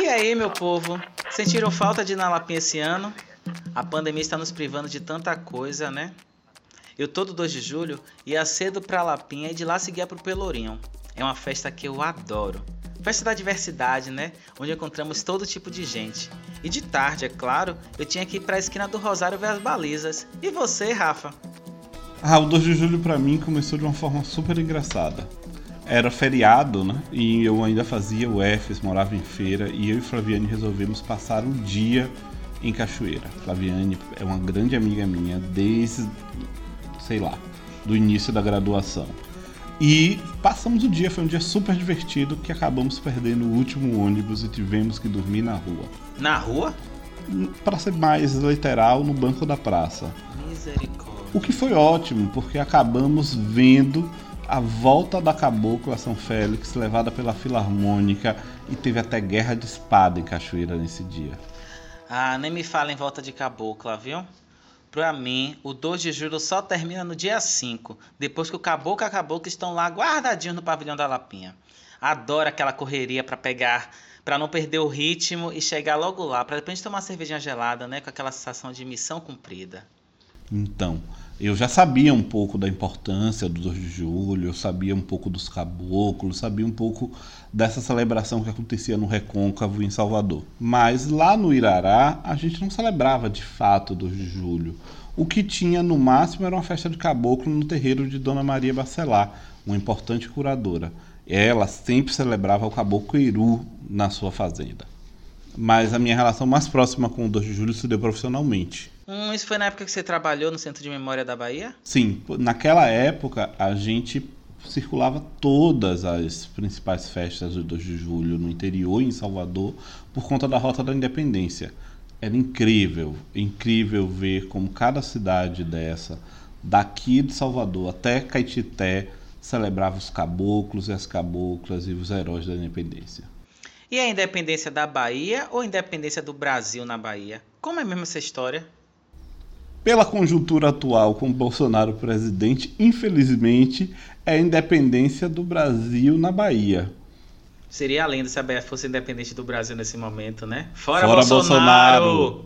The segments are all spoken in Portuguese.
E aí, meu povo? Sentiram falta de ir na Lapinha esse ano? A pandemia está nos privando de tanta coisa, né? Eu todo 2 de julho ia cedo pra Lapinha e de lá seguia pro Pelourinho. É uma festa que eu adoro. Festa da diversidade, né? Onde encontramos todo tipo de gente. E de tarde, é claro, eu tinha que ir pra esquina do Rosário ver as balizas. E você, Rafa? Ah, o 2 de julho para mim começou de uma forma super engraçada. Era feriado, né? E eu ainda fazia o UFs, morava em feira, e eu e Flaviane resolvemos passar o dia em Cachoeira. Flaviane é uma grande amiga minha desde, sei lá, do início da graduação. E passamos o dia, foi um dia super divertido que acabamos perdendo o último ônibus e tivemos que dormir na rua. Na rua? Para ser mais literal, no banco da praça. Misericórdia. O que foi ótimo, porque acabamos vendo a volta da cabocla São Félix, levada pela Filarmônica, e teve até guerra de espada em Cachoeira nesse dia. Ah, nem me fala em volta de cabocla, viu? Pra mim, o 2 de julho só termina no dia 5, depois que o caboclo e a cabocla estão lá guardadinhos no pavilhão da Lapinha. Adoro aquela correria para pegar, para não perder o ritmo e chegar logo lá, para depois tomar uma cervejinha gelada, né, com aquela sensação de missão cumprida. Então, eu já sabia um pouco da importância do 2 de julho, eu sabia um pouco dos caboclos, sabia um pouco dessa celebração que acontecia no Recôncavo em Salvador. Mas lá no Irará, a gente não celebrava de fato o 2 de julho. O que tinha no máximo era uma festa de caboclo no terreiro de Dona Maria Bacelar, uma importante curadora. Ela sempre celebrava o caboclo Iru na sua fazenda. Mas a minha relação mais próxima com o 2 de julho se deu profissionalmente. Hum, isso foi na época que você trabalhou no Centro de Memória da Bahia? Sim, naquela época a gente circulava todas as principais festas do 2 de julho no interior em Salvador por conta da Rota da Independência. Era incrível, incrível ver como cada cidade dessa, daqui de Salvador até Caetité, celebrava os caboclos e as caboclas e os heróis da independência. E a independência da Bahia ou a independência do Brasil na Bahia? Como é mesmo essa história? Pela conjuntura atual com Bolsonaro presidente, infelizmente, é a independência do Brasil na Bahia. Seria lindo se a Bahia fosse independente do Brasil nesse momento, né? Fora, Fora Bolsonaro! Bolsonaro!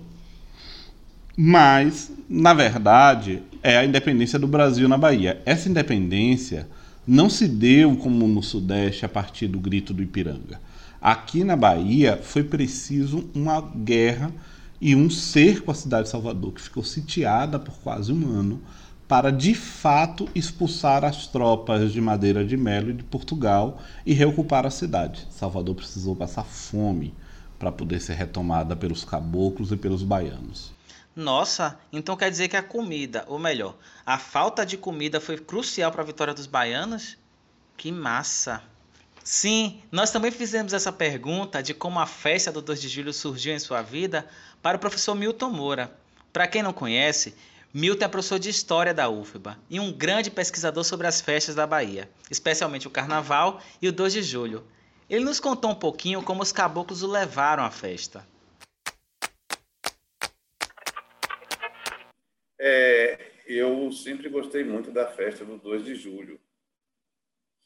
Mas, na verdade, é a independência do Brasil na Bahia. Essa independência não se deu como no Sudeste a partir do grito do Ipiranga. Aqui na Bahia foi preciso uma guerra e um cerco à cidade de Salvador, que ficou sitiada por quase um ano, para de fato expulsar as tropas de Madeira de Melo e de Portugal e reocupar a cidade. Salvador precisou passar fome para poder ser retomada pelos caboclos e pelos baianos. Nossa, então quer dizer que a comida, ou melhor, a falta de comida foi crucial para a vitória dos baianos? Que massa! Sim, nós também fizemos essa pergunta de como a festa do 2 de julho surgiu em sua vida para o professor Milton Moura. Para quem não conhece, Milton é professor de História da UFBA e um grande pesquisador sobre as festas da Bahia, especialmente o Carnaval e o 2 de julho. Ele nos contou um pouquinho como os caboclos o levaram à festa. É, eu sempre gostei muito da festa do 2 de julho.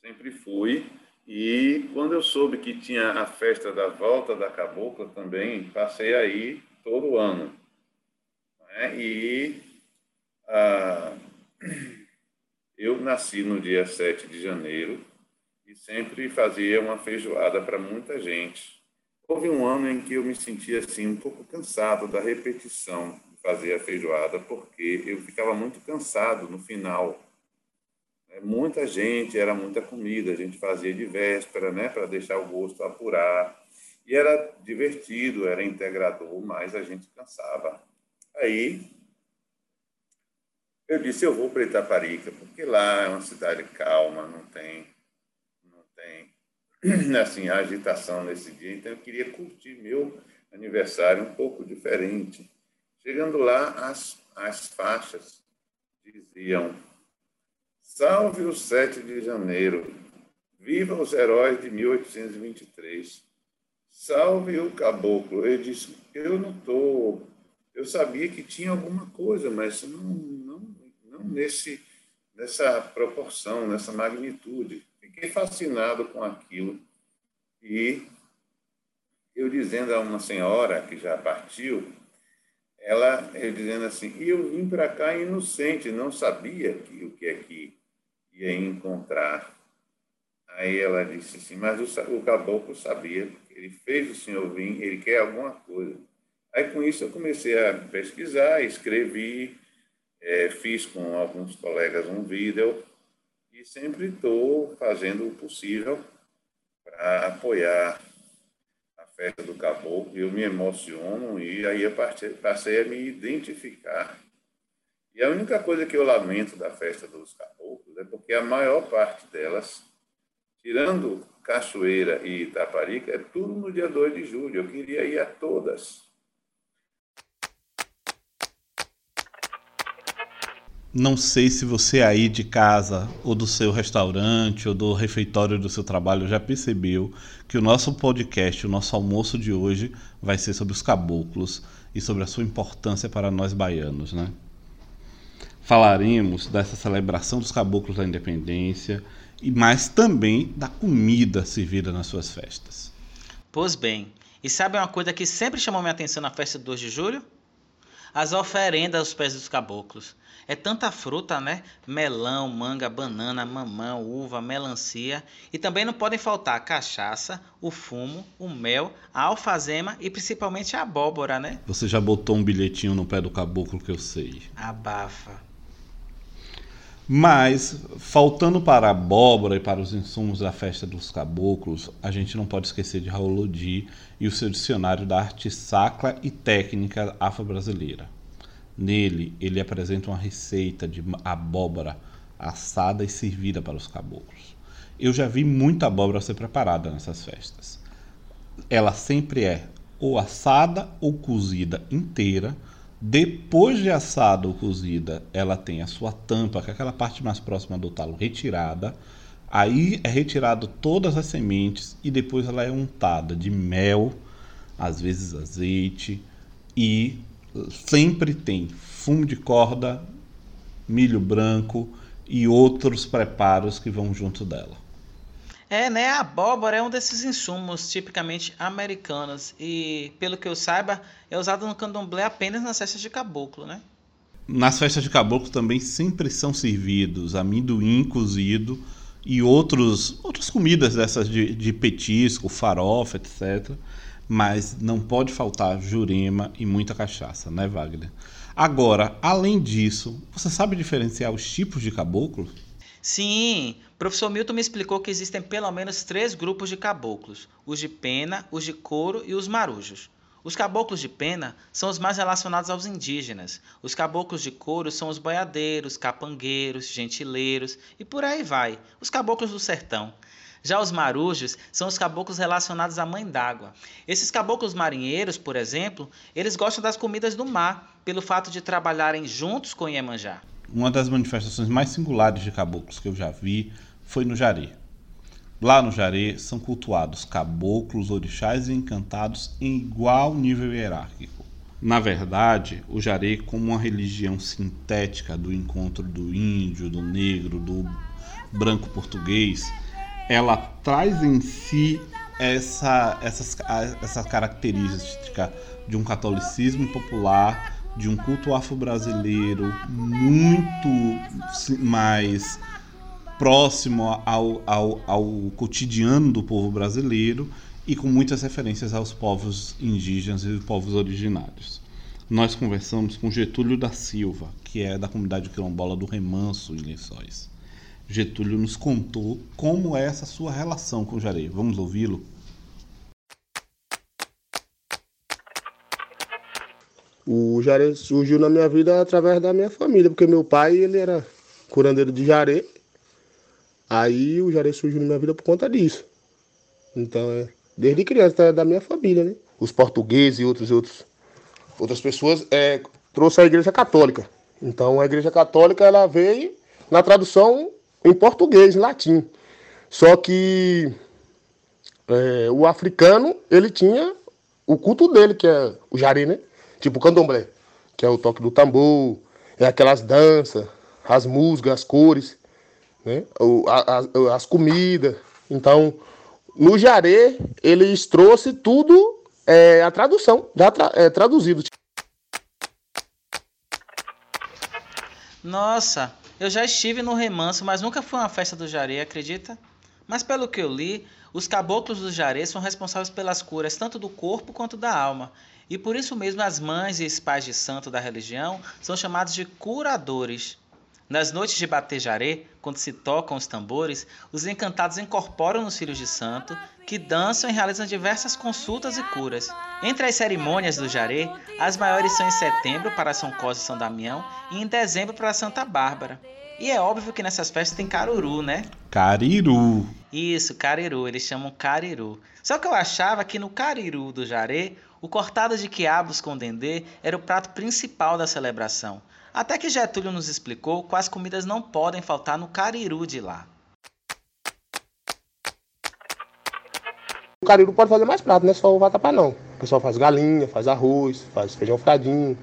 Sempre fui e quando eu soube que tinha a festa da volta da cabocla também, passei aí todo ano. Né? E ah, eu nasci no dia 7 de janeiro e sempre fazia uma feijoada para muita gente. Houve um ano em que eu me sentia assim um pouco cansado da repetição de fazer a feijoada, porque eu ficava muito cansado no final é, muita gente, era muita comida, a gente fazia de véspera, né, para deixar o gosto apurar. E era divertido, era integrador, mas a gente cansava. Aí eu disse, eu vou para Itaparica, porque lá é uma cidade calma, não tem não tem assim agitação nesse dia, então eu queria curtir meu aniversário um pouco diferente. Chegando lá, as, as faixas diziam Salve o 7 de janeiro. Viva os heróis de 1823. Salve o caboclo. Ele disse: Eu não estou. Eu sabia que tinha alguma coisa, mas não, não, não nesse, nessa proporção, nessa magnitude. Fiquei fascinado com aquilo e eu dizendo a uma senhora que já partiu, ela eu dizendo assim, eu vim para cá inocente, não sabia que, o que é que ia encontrar. Aí ela disse assim, mas o, o caboclo sabia, ele fez o senhor vir, ele quer alguma coisa. Aí com isso eu comecei a pesquisar, escrevi, é, fiz com alguns colegas um vídeo e sempre estou fazendo o possível para apoiar a festa do caboclo. Eu me emociono e aí eu passei a me identificar. E a única coisa que eu lamento da festa dos caboclos é porque a maior parte delas, tirando Cachoeira e Itaparica, é tudo no dia 2 de julho. Eu queria ir a todas. Não sei se você aí de casa, ou do seu restaurante, ou do refeitório do seu trabalho já percebeu que o nosso podcast, o nosso almoço de hoje, vai ser sobre os caboclos e sobre a sua importância para nós baianos, né? Falaremos dessa celebração dos caboclos da independência, e mas também da comida servida nas suas festas. Pois bem, e sabe uma coisa que sempre chamou minha atenção na festa do 2 de julho? As oferendas aos pés dos caboclos. É tanta fruta, né? Melão, manga, banana, mamão, uva, melancia. E também não podem faltar a cachaça, o fumo, o mel, a alfazema e principalmente a abóbora, né? Você já botou um bilhetinho no pé do caboclo que eu sei. Abafa. Mas, faltando para a abóbora e para os insumos da festa dos caboclos, a gente não pode esquecer de Raul Lodi e o seu dicionário da arte sacra e técnica afro-brasileira. Nele, ele apresenta uma receita de abóbora assada e servida para os caboclos. Eu já vi muita abóbora ser preparada nessas festas. Ela sempre é ou assada ou cozida inteira. Depois de assada ou cozida, ela tem a sua tampa, que é aquela parte mais próxima do talo, retirada. Aí é retirado todas as sementes e depois ela é untada de mel, às vezes azeite e sempre tem fumo de corda, milho branco e outros preparos que vão junto dela. É, né? A abóbora é um desses insumos tipicamente americanos e, pelo que eu saiba, é usado no candomblé apenas nas festas de caboclo, né? Nas festas de caboclo também sempre são servidos amendoim cozido e outros, outras comidas dessas de, de petisco, farofa, etc mas não pode faltar jurema e muita cachaça, né, Wagner? Agora, além disso, você sabe diferenciar os tipos de caboclo? Sim, professor Milton me explicou que existem pelo menos três grupos de caboclos: os de pena, os de couro e os marujos. Os caboclos de pena são os mais relacionados aos indígenas. Os caboclos de couro são os boiadeiros, capangueiros, gentileiros e por aí vai, os caboclos do sertão. Já os marujos são os caboclos relacionados à mãe d'água. Esses caboclos marinheiros, por exemplo, eles gostam das comidas do mar, pelo fato de trabalharem juntos com Iemanjá. Uma das manifestações mais singulares de caboclos que eu já vi foi no Jaré. Lá no Jaré são cultuados caboclos, orixás e encantados em igual nível hierárquico. Na verdade, o Jaré, como uma religião sintética do encontro do índio, do negro, do branco português, ela traz em si essa, essa, essa característica de um catolicismo popular, de um culto afro-brasileiro muito mais próximo ao, ao, ao cotidiano do povo brasileiro e com muitas referências aos povos indígenas e povos originários. Nós conversamos com Getúlio da Silva, que é da comunidade quilombola do Remanso, em Lençóis. Getúlio nos contou como é essa sua relação com o Jarei. Vamos ouvi-lo? O Jaré surgiu na minha vida através da minha família, porque meu pai ele era curandeiro de Jaré. Aí o Jaré surgiu na minha vida por conta disso. Então, é, desde criança, é da minha família, né? Os portugueses e outros, outros, outras pessoas é, trouxe a igreja católica. Então, a igreja católica ela veio na tradução em português, em latim. Só que é, o africano, ele tinha o culto dele, que é o jari, né? Tipo o candomblé, que é o toque do tambor, é aquelas danças, as músicas, as cores, né? O, a, a, as comidas. Então, no jaré, eles trouxe tudo é a tradução, já tra é traduzido. Nossa, eu já estive no remanso, mas nunca fui uma festa do Jaré, acredita? Mas pelo que eu li, os caboclos do Jaré são responsáveis pelas curas tanto do corpo quanto da alma. E por isso mesmo as mães e os pais de santo da religião são chamados de curadores. Nas noites de batejaré, quando se tocam os tambores, os encantados incorporam os filhos de santo, que dançam e realizam diversas consultas e curas. Entre as cerimônias do jaré, as maiores são em setembro para São Cosme e São Damião e em dezembro para Santa Bárbara. E é óbvio que nessas festas tem caruru, né? Cariru. Isso, cariru, eles chamam cariru. Só que eu achava que no cariru do jaré, o cortado de quiabos com dendê era o prato principal da celebração. Até que Getúlio nos explicou quais comidas não podem faltar no cariru de lá. O cariru pode fazer mais prato, não é só o vatapá não. O pessoal faz galinha, faz arroz, faz feijão fradinho.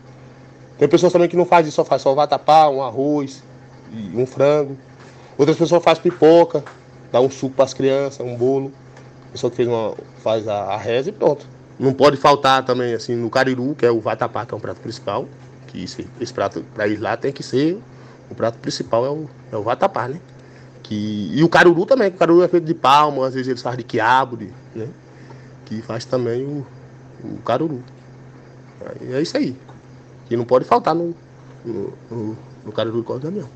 Tem pessoas também que não faz isso, só faz só o vatapá, um arroz e um frango. Outras pessoas fazem pipoca, dá um suco para as crianças, um bolo. A pessoa que fez uma, faz a, a reza e pronto. Não pode faltar também assim no cariru, que é o vatapá, que é um prato principal que esse, esse prato para ir lá tem que ser o prato principal é o, é o vatapá, né? Que, e o caruru também, o caruru é feito de palma, às vezes eles fazem de quiabo, de, né? Que faz também o, o caruru. É isso aí. Que não pode faltar no, no, no, no caruru Corte Damião.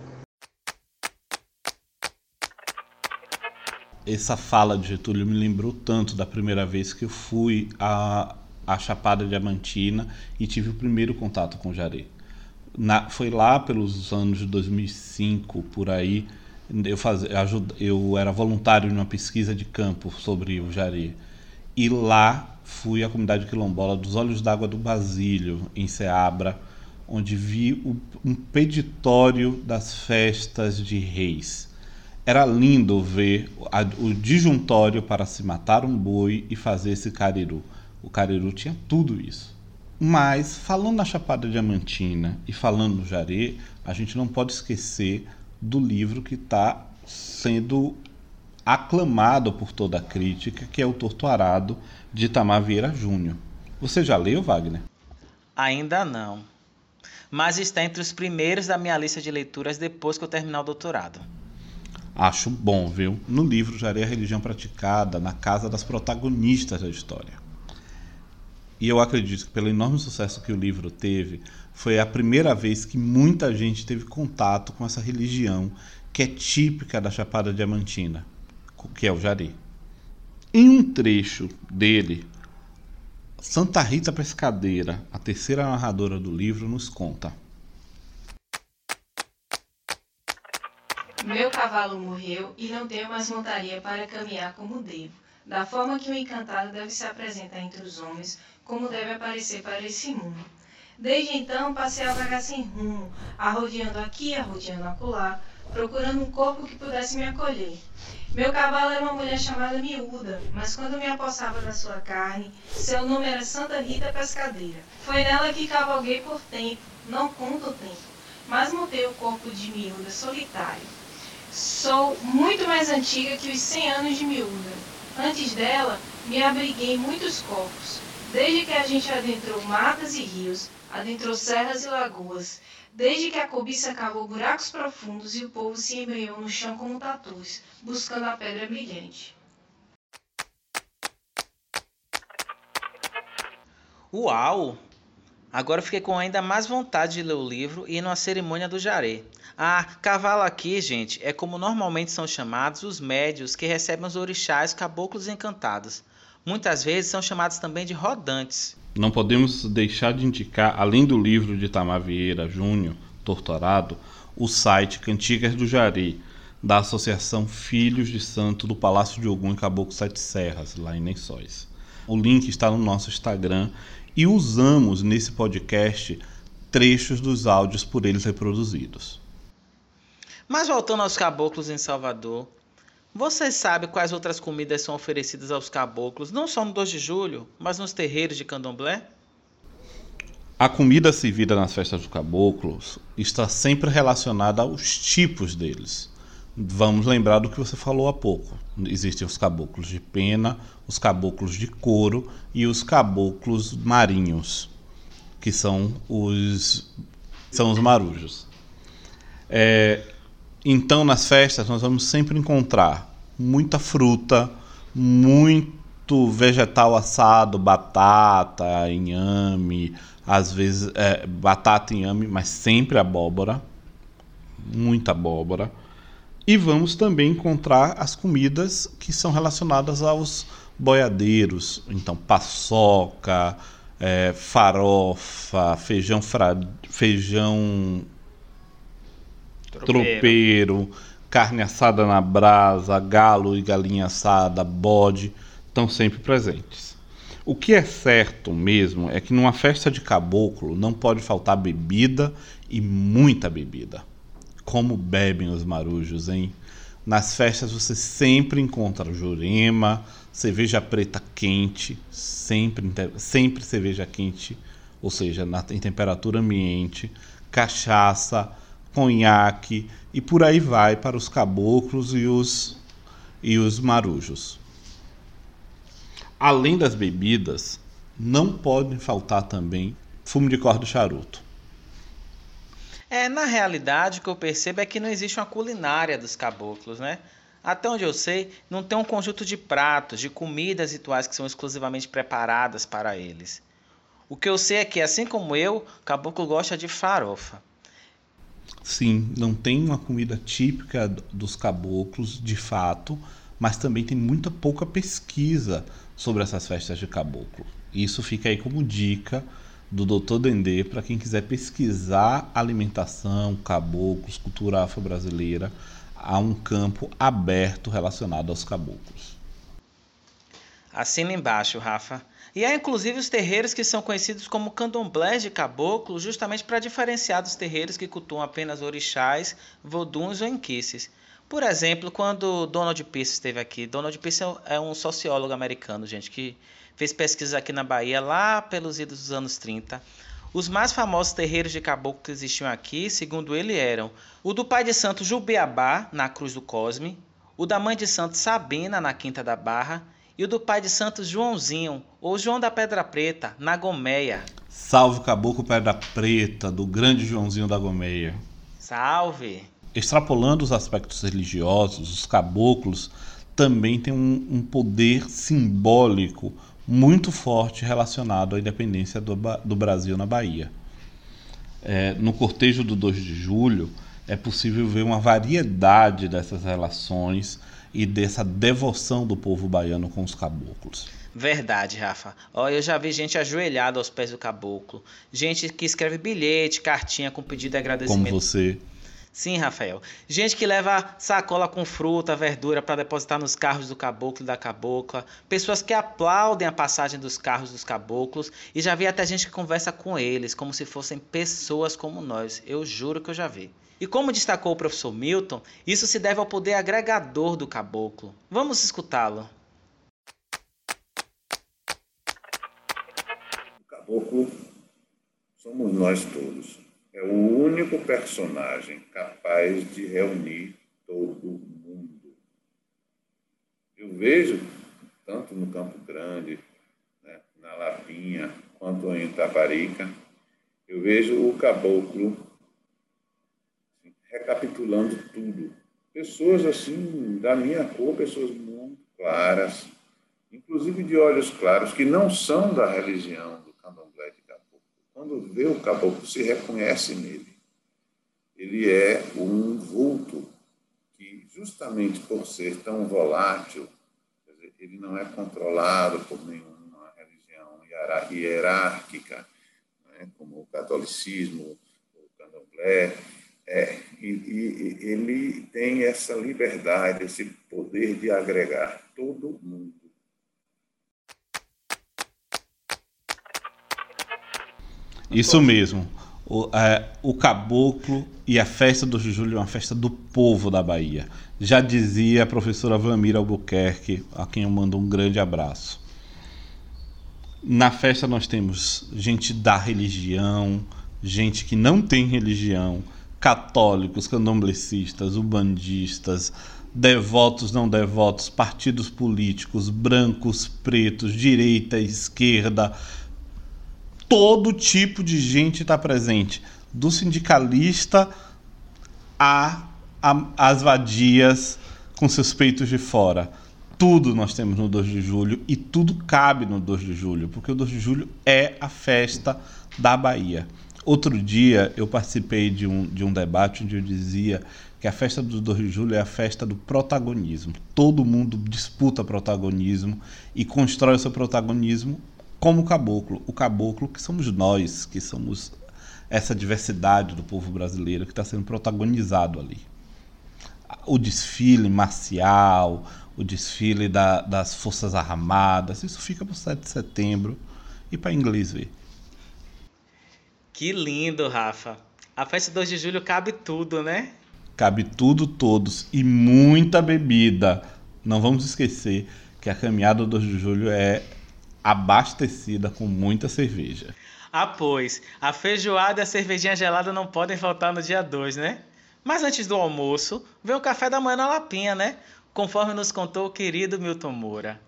Essa fala de Getúlio me lembrou tanto da primeira vez que eu fui a, a Chapada Diamantina e tive o primeiro contato com Jaré. Na, foi lá pelos anos de 2005, por aí, eu, eu era voluntário numa pesquisa de campo sobre o Jaré. E lá fui à comunidade quilombola dos Olhos d'Água do Basílio, em Ceabra, onde vi o, um peditório das festas de reis. Era lindo ver a, o disjuntório para se matar um boi e fazer esse cariru. O Cariru tinha tudo isso. Mas, falando na Chapada Diamantina e falando no Jaré, a gente não pode esquecer do livro que está sendo aclamado por toda a crítica, que é o Torturado de Itamar Vieira Júnior. Você já leu, Wagner? Ainda não. Mas está entre os primeiros da minha lista de leituras depois que eu terminar o doutorado. Acho bom, viu? No livro Jaré a religião praticada na casa das protagonistas da história. E eu acredito que pelo enorme sucesso que o livro teve, foi a primeira vez que muita gente teve contato com essa religião que é típica da Chapada Diamantina, que é o Jari. Em um trecho dele, Santa Rita Pescadeira, a terceira narradora do livro, nos conta. Meu cavalo morreu e não tenho mais montaria para caminhar como devo, da forma que o encantado deve se apresentar entre os homens como deve aparecer para esse mundo. Desde então, passei a vagar sem rumo, arrodeando aqui, arrodeando acolá, procurando um corpo que pudesse me acolher. Meu cavalo era uma mulher chamada Miúda, mas quando me apossava da sua carne, seu nome era Santa Rita Pescadeira. Foi nela que cavalguei por tempo, não conto o tempo, mas montei o corpo de Miúda solitário. Sou muito mais antiga que os cem anos de Miúda. Antes dela, me abriguei em muitos corpos. Desde que a gente adentrou matas e rios, adentrou serras e lagoas, desde que a cobiça cavou buracos profundos e o povo se embrenhou no chão como tatus, buscando a pedra brilhante. Uau! Agora fiquei com ainda mais vontade de ler o livro e ir numa cerimônia do jaré. Ah, cavalo aqui, gente, é como normalmente são chamados os médios que recebem os orixás caboclos encantados. Muitas vezes são chamados também de rodantes. Não podemos deixar de indicar, além do livro de Tamar Vieira Júnior, Torturado, o site Cantigas do Jari, da Associação Filhos de Santo do Palácio de Ogum em Caboclo Sete Serras, lá em Lençóis. O link está no nosso Instagram e usamos nesse podcast trechos dos áudios por eles reproduzidos. Mas voltando aos caboclos em Salvador, você sabe quais outras comidas são oferecidas aos caboclos, não só no 2 de julho, mas nos terreiros de candomblé? A comida servida nas festas dos caboclos está sempre relacionada aos tipos deles. Vamos lembrar do que você falou há pouco. Existem os caboclos de pena, os caboclos de couro e os caboclos marinhos, que são os são os marujos. É, então, nas festas, nós vamos sempre encontrar muita fruta, muito vegetal assado, batata, inhame, às vezes é, batata, inhame, mas sempre abóbora, muita abóbora. E vamos também encontrar as comidas que são relacionadas aos boiadeiros, então paçoca, é, farofa, feijão, fra... feijão tropeiro. carne assada na brasa, galo e galinha assada, bode, estão sempre presentes. O que é certo mesmo é que numa festa de caboclo não pode faltar bebida e muita bebida. Como bebem os marujos, hein? Nas festas você sempre encontra jurema, cerveja preta quente, sempre, sempre cerveja quente, ou seja, na, em temperatura ambiente, cachaça, conhaque e por aí vai para os caboclos e os, e os marujos. Além das bebidas, não pode faltar também fumo de corda charuto. É, na realidade, o que eu percebo é que não existe uma culinária dos caboclos, né? Até onde eu sei, não tem um conjunto de pratos, de comidas rituais que são exclusivamente preparadas para eles. O que eu sei é que, assim como eu, caboclo gosta de farofa. Sim, não tem uma comida típica dos caboclos, de fato, mas também tem muita pouca pesquisa sobre essas festas de caboclo. Isso fica aí como dica do Dr. Dendê para quem quiser pesquisar alimentação, caboclos, cultura afro-brasileira, há um campo aberto relacionado aos caboclos. Assina embaixo, Rafa. E há inclusive os terreiros que são conhecidos como candomblés de caboclo, justamente para diferenciar dos terreiros que cultuam apenas orixás, voduns ou inquices. Por exemplo, quando Donald Pierce esteve aqui, Donald Pierce é um sociólogo americano, gente, que fez pesquisas aqui na Bahia lá pelos idos dos anos 30. Os mais famosos terreiros de caboclo que existiam aqui, segundo ele, eram o do pai de santo Jubiabá, na Cruz do Cosme, o da mãe de santo Sabina, na Quinta da Barra, e o do pai de santo Joãozinho, ou João da Pedra Preta, na Gomeia. Salve Caboclo Pedra Preta, do grande Joãozinho da Gomeia. Salve! Extrapolando os aspectos religiosos, os caboclos também têm um, um poder simbólico muito forte relacionado à independência do, do Brasil na Bahia. É, no cortejo do 2 de julho, é possível ver uma variedade dessas relações e dessa devoção do povo baiano com os caboclos. Verdade, Rafa. Ó, eu já vi gente ajoelhada aos pés do caboclo, gente que escreve bilhete, cartinha com pedido de agradecimento. Como você. Sim, Rafael. Gente que leva sacola com fruta, verdura para depositar nos carros do caboclo e da cabocla. Pessoas que aplaudem a passagem dos carros dos caboclos. E já vi até gente que conversa com eles, como se fossem pessoas como nós. Eu juro que eu já vi. E como destacou o professor Milton, isso se deve ao poder agregador do caboclo. Vamos escutá-lo. O caboclo somos nós todos é o único personagem capaz de reunir todo mundo. Eu vejo, tanto no Campo Grande, né, na Lapinha, quanto em Taparica, eu vejo o caboclo recapitulando tudo. Pessoas assim, da minha cor, pessoas muito claras, inclusive de olhos claros, que não são da religião quando vê o caboclo, se reconhece nele. Ele é um vulto que, justamente por ser tão volátil, ele não é controlado por nenhuma religião hierárquica, né, como o catolicismo, o candomblé, é, e, e, ele tem essa liberdade, esse poder de agregar todo mundo Isso mesmo. O, é, o caboclo e a festa do Júlio é uma festa do povo da Bahia. Já dizia a professora Vlamira Albuquerque, a quem eu mando um grande abraço. Na festa nós temos gente da religião, gente que não tem religião, católicos, candomblecistas, ubandistas, devotos, não devotos, partidos políticos, brancos, pretos, direita, esquerda, todo tipo de gente está presente, do sindicalista a, a, as vadias com seus peitos de fora. Tudo nós temos no 2 de julho e tudo cabe no 2 de julho, porque o 2 de julho é a festa da Bahia. Outro dia eu participei de um, de um debate onde eu dizia que a festa do 2 de julho é a festa do protagonismo. Todo mundo disputa protagonismo e constrói o seu protagonismo como o caboclo. O caboclo que somos nós, que somos essa diversidade do povo brasileiro que está sendo protagonizado ali. O desfile marcial, o desfile da, das Forças Armadas, isso fica para o 7 de setembro e para inglês ver. Que lindo, Rafa. A festa 2 de julho cabe tudo, né? Cabe tudo, todos. E muita bebida. Não vamos esquecer que a caminhada do 2 de julho é abastecida com muita cerveja. Ah, pois. A feijoada e a cervejinha gelada não podem faltar no dia 2, né? Mas antes do almoço, vem o café da manhã na Lapinha, né? Conforme nos contou o querido Milton Moura.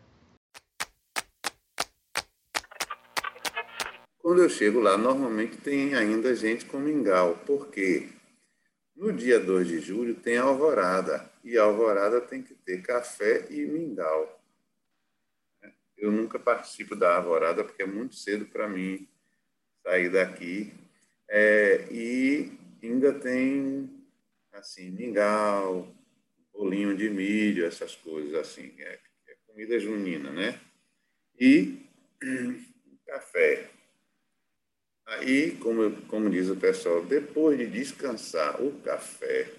Quando eu chego lá, normalmente tem ainda gente com mingau. Por quê? No dia 2 de julho tem alvorada, e alvorada tem que ter café e mingau. Eu nunca participo da alvorada porque é muito cedo para mim sair daqui. É, e ainda tem assim mingau, bolinho de milho, essas coisas assim. É, é comida junina, né? E café. Aí, como, como diz o pessoal, depois de descansar o café,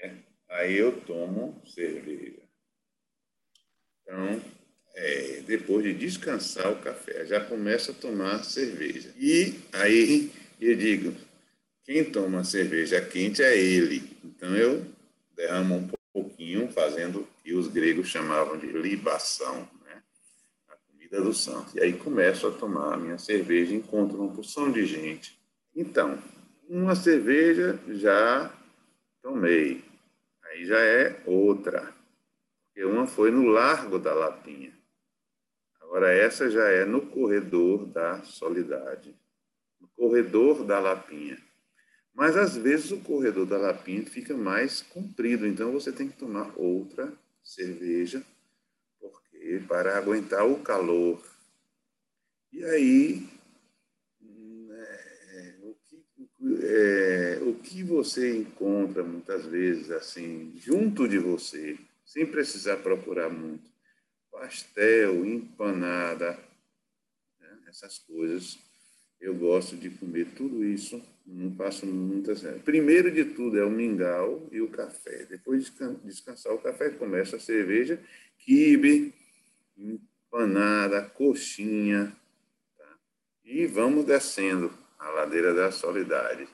é, aí eu tomo cerveja. Então, é, depois de descansar o café, já começo a tomar cerveja. E aí eu digo, quem toma cerveja quente é ele. Então eu derramo um pouquinho, fazendo o que os gregos chamavam de libação do santo. E aí começo a tomar a minha cerveja, encontro uma porção de gente. Então, uma cerveja já tomei. Aí já é outra. Porque uma foi no Largo da Lapinha. Agora essa já é no corredor da Solidade. No corredor da Lapinha. Mas às vezes o corredor da Lapinha fica mais comprido, então você tem que tomar outra cerveja para aguentar o calor. E aí, é, o, que, é, o que você encontra muitas vezes assim, junto de você, sem precisar procurar muito? Pastel, empanada, né? essas coisas. Eu gosto de comer tudo isso, não faço muitas. Primeiro de tudo é o mingau e o café. Depois de descansar o café, começa a cerveja, quibe, empanada, coxinha. Tá? E vamos descendo a ladeira da Solidade.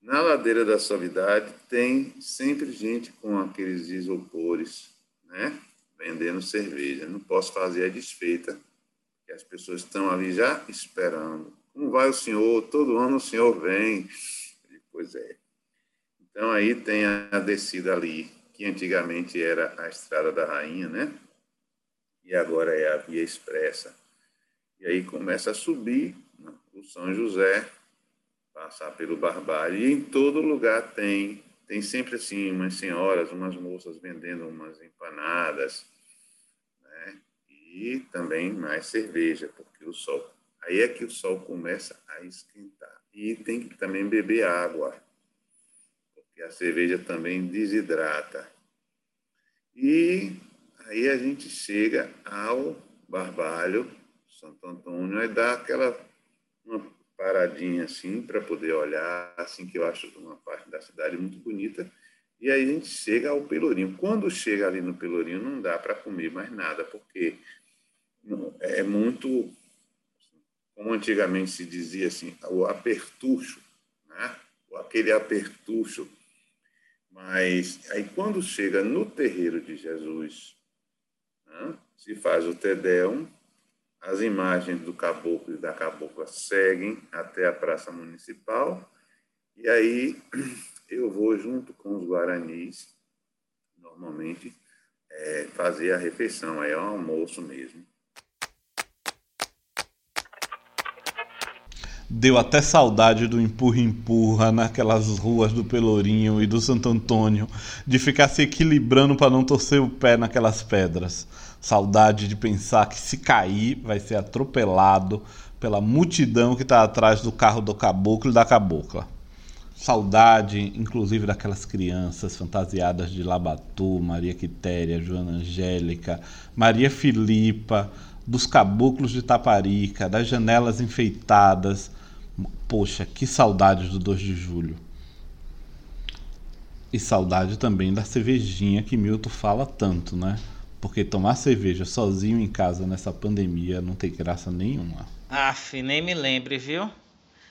Na ladeira da Solidade tem sempre gente com aqueles isopores, né? Vendendo cerveja. Não posso fazer a desfeita, porque as pessoas estão ali já esperando. Como vai o senhor? Todo ano o senhor vem. Pois é. Então aí tem a descida ali, que antigamente era a Estrada da Rainha, né? E agora é a via expressa. E aí começa a subir né, o São José, passar pelo Barbalho, e em todo lugar tem, tem sempre assim umas senhoras, umas moças vendendo umas empanadas, né? e também mais cerveja, porque o sol, aí é que o sol começa a esquentar. E tem que também beber água, porque a cerveja também desidrata. E Aí a gente chega ao Barbalho, Santo Antônio, e dá aquela uma paradinha assim para poder olhar, assim que eu acho uma parte da cidade muito bonita. E aí a gente chega ao Pelourinho. Quando chega ali no Pelourinho, não dá para comer mais nada, porque é muito, como antigamente se dizia assim, o apertucho, né? aquele apertucho. Mas aí quando chega no terreiro de Jesus, né? Se faz o Tedeum, as imagens do caboclo e da cabocla seguem até a Praça Municipal, E aí eu vou junto com os guaranis, normalmente, é, fazer a refeição, aí é um almoço mesmo. Deu até saudade do empurra-empurra naquelas ruas do Pelourinho e do Santo Antônio, de ficar se equilibrando para não torcer o pé naquelas pedras. Saudade de pensar que se cair vai ser atropelado pela multidão que está atrás do carro do caboclo e da cabocla. Saudade, inclusive, daquelas crianças fantasiadas de Labatu, Maria Quitéria, Joana Angélica, Maria Filipa, dos caboclos de Taparica, das janelas enfeitadas, Poxa, que saudade do 2 de julho. E saudade também da cervejinha que Milton fala tanto, né? Porque tomar cerveja sozinho em casa nessa pandemia não tem graça nenhuma. Aff, nem me lembre, viu?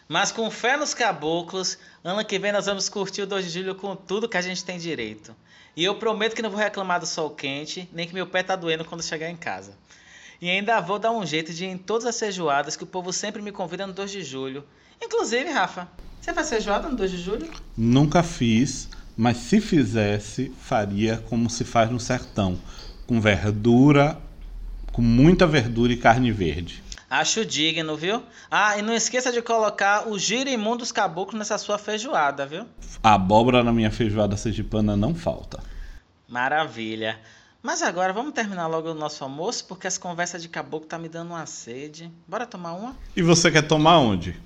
Mas com fé nos caboclos, ano que vem nós vamos curtir o 2 de julho com tudo que a gente tem direito. E eu prometo que não vou reclamar do sol quente, nem que meu pé tá doendo quando chegar em casa. E ainda vou dar um jeito de ir em todas as feijoadas que o povo sempre me convida no 2 de julho Inclusive, Rafa, você faz feijoada no 2 de julho? Nunca fiz, mas se fizesse, faria como se faz no sertão, com verdura, com muita verdura e carne verde. Acho digno, viu? Ah, e não esqueça de colocar o girimum dos caboclos nessa sua feijoada, viu? A abóbora na minha feijoada sergipana não falta. Maravilha. Mas agora vamos terminar logo o nosso almoço, porque as conversas de caboclo tá me dando uma sede. Bora tomar uma? E você quer tomar onde?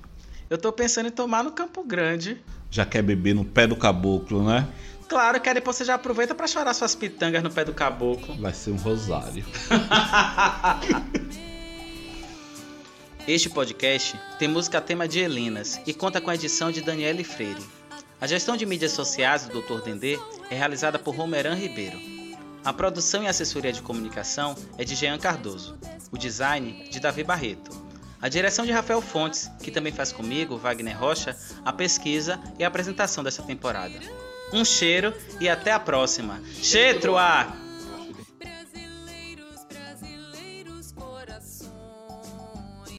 Eu tô pensando em tomar no Campo Grande. Já quer beber no pé do caboclo, né? Claro, que aí depois você já aproveita para chorar suas pitangas no pé do caboclo. Vai ser um rosário. este podcast tem música tema de Elinas e conta com a edição de Daniele Freire. A gestão de mídias sociais do Dr. Dendê é realizada por Romeran Ribeiro. A produção e assessoria de comunicação é de Jean Cardoso. O design de Davi Barreto. A direção de Rafael Fontes, que também faz comigo, Wagner Rocha, a pesquisa e a apresentação dessa temporada. Um cheiro e até a próxima. Cheiro!